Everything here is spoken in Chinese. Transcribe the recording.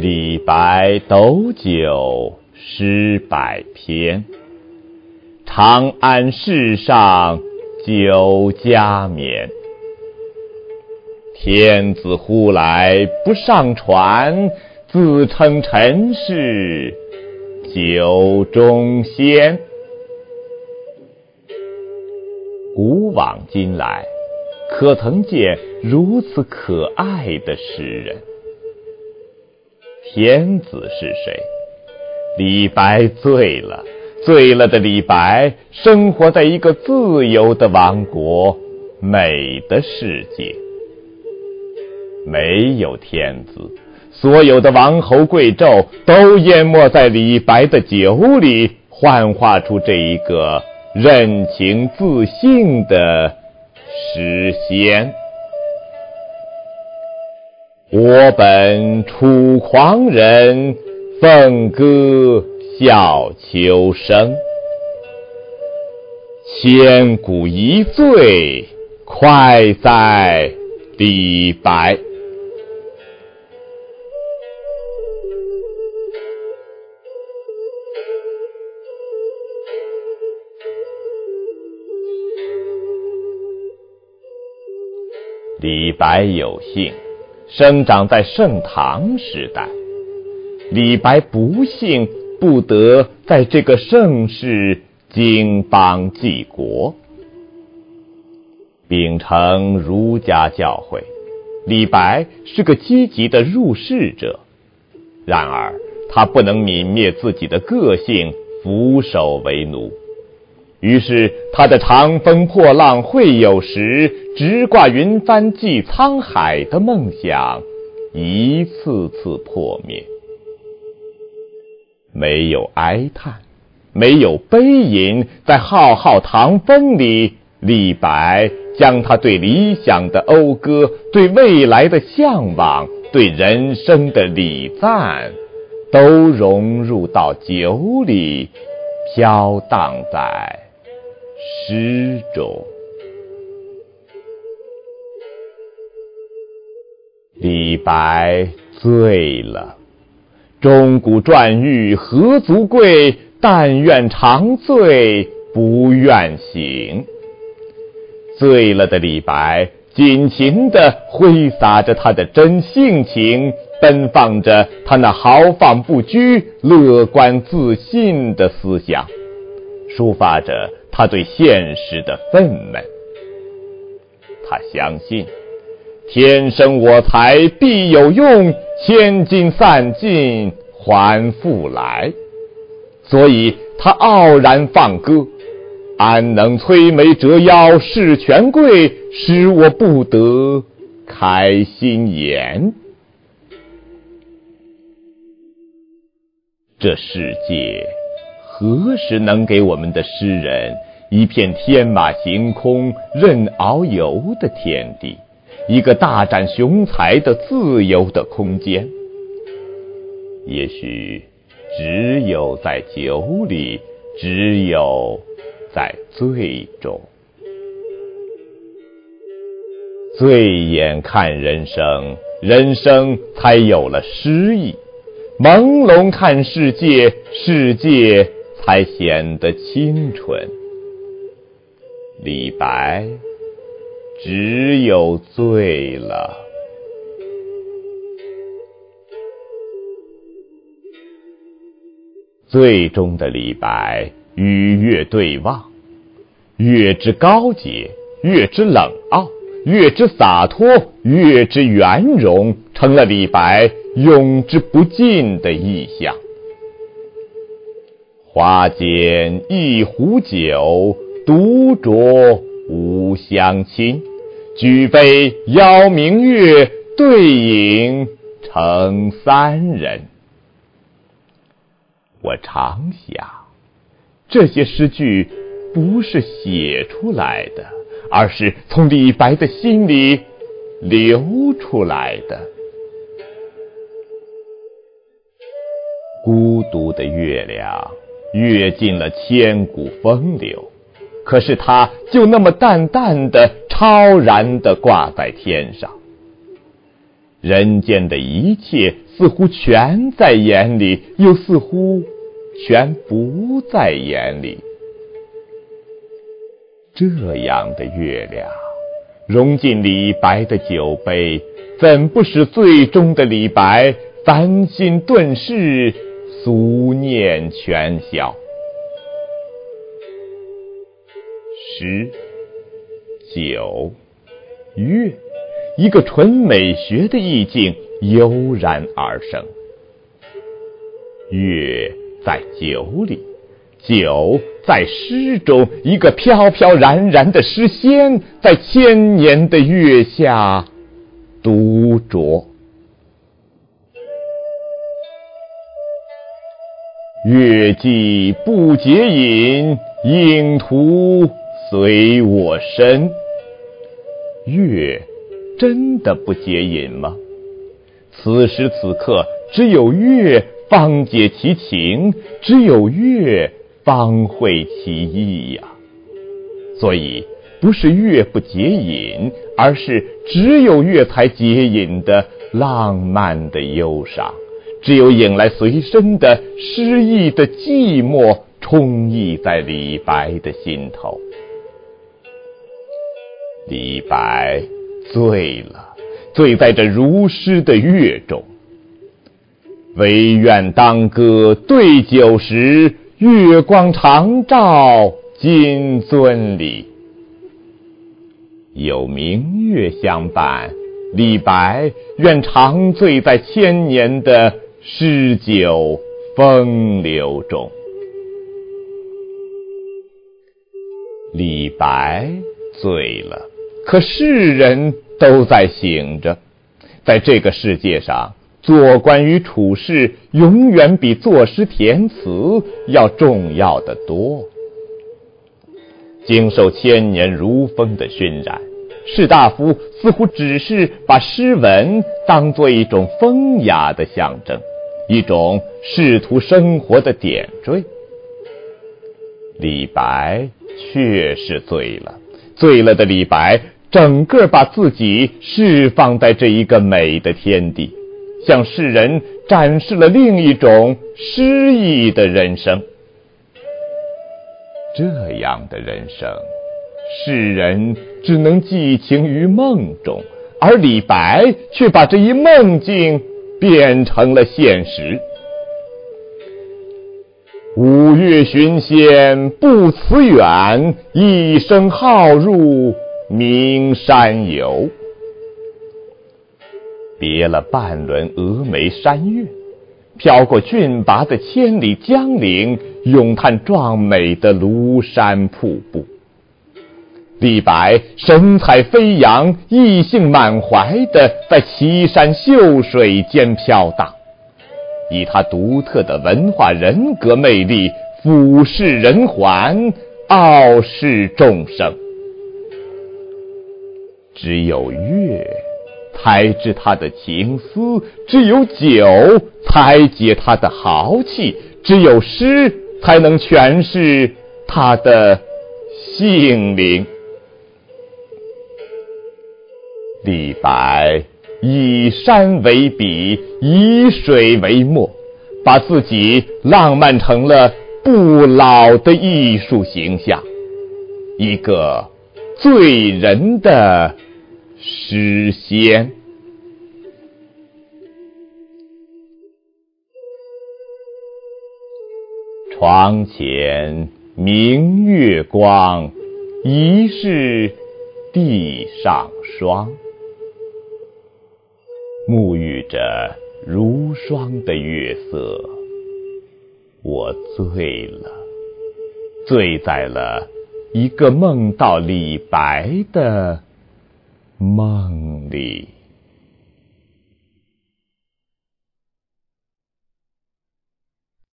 李白斗酒诗百篇，长安市上酒家眠。天子呼来不上船，自称臣是酒中仙。古往今来，可曾见如此可爱的诗人？天子是谁？李白醉了，醉了的李白生活在一个自由的王国，美的世界。没有天子，所有的王侯贵胄都淹没在李白的酒里，幻化出这一个任情自信的诗仙。我本楚狂人，凤歌笑秋声。千古一醉，快哉李白！李白有幸。生长在盛唐时代，李白不幸不得在这个盛世经邦济国。秉承儒家教诲，李白是个积极的入世者。然而，他不能泯灭自己的个性，俯首为奴。于是，他的长风破浪会有时，直挂云帆济沧海的梦想，一次次破灭。没有哀叹，没有悲吟，在浩浩唐风里，李白将他对理想的讴歌、对未来的向往、对人生的礼赞，都融入到酒里，飘荡在。诗中，李白醉了。钟鼓馔玉何足贵？但愿长醉不愿醒。醉了的李白，尽情地挥洒着他的真性情，奔放着他那豪放不拘、乐观自信的思想，抒发着。他对现实的愤懑，他相信天生我材必有用，千金散尽还复来，所以他傲然放歌：“安能摧眉折腰事权贵，使我不得开心颜。”这世界何时能给我们的诗人？一片天马行空、任遨游的天地，一个大展雄才的自由的空间。也许只有在酒里，只有在醉中，醉眼看人生，人生才有了诗意；朦胧看世界，世界才显得清纯。李白只有醉了。醉中的李白与月对望，月之高洁，月之冷傲，月之洒脱，月之圆融，成了李白永之不尽的意象。花间一壶酒。独酌无相亲，举杯邀明月，对影成三人。我常想，这些诗句不是写出来的，而是从李白的心里流出来的。孤独的月亮，阅尽了千古风流。可是，它就那么淡淡的、超然的挂在天上。人间的一切似乎全在眼里，又似乎全不在眼里。这样的月亮，融进李白的酒杯，怎不使醉中的李白烦心顿逝，俗念全消？诗、酒、月。一个纯美学的意境油然而生，月在酒里，酒在诗中，一个飘飘然然的诗仙在千年的月下独酌。月既不解饮，影徒随我身。月。真的不解饮吗？此时此刻，只有月方解其情，只有月方会其意呀。所以，不是月不解饮，而是只有月才解饮的浪漫的忧伤，只有引来随身的诗意的寂寞，充溢在李白的心头。李白。醉了，醉在这如诗的月中。唯愿当歌对酒时，月光长照金樽里。有明月相伴，李白愿长醉在千年的诗酒风流中。李白醉了。可世人都在醒着，在这个世界上，做官与处事永远比作诗填词要重要的多。经受千年如风的熏染，士大夫似乎只是把诗文当做一种风雅的象征，一种仕途生活的点缀。李白确实醉了，醉了的李白。整个把自己释放在这一个美的天地，向世人展示了另一种诗意的人生。这样的人生，世人只能寄情于梦中，而李白却把这一梦境变成了现实。五岳寻仙不辞远，一生好入。名山游，别了半轮峨眉山月，飘过峻拔的千里江陵，咏叹壮美的庐山瀑布。李白神采飞扬、意兴满怀的在奇山秀水间飘荡，以他独特的文化人格魅力俯视人寰，傲视众生。只有月才知他的情思，只有酒才解他的豪气，只有诗才能诠释他的性灵。李白以山为笔，以水为墨，把自己浪漫成了不老的艺术形象，一个醉人的。诗仙，床前明月光，疑是地上霜。沐浴着如霜的月色，我醉了，醉在了一个梦到李白的。梦里。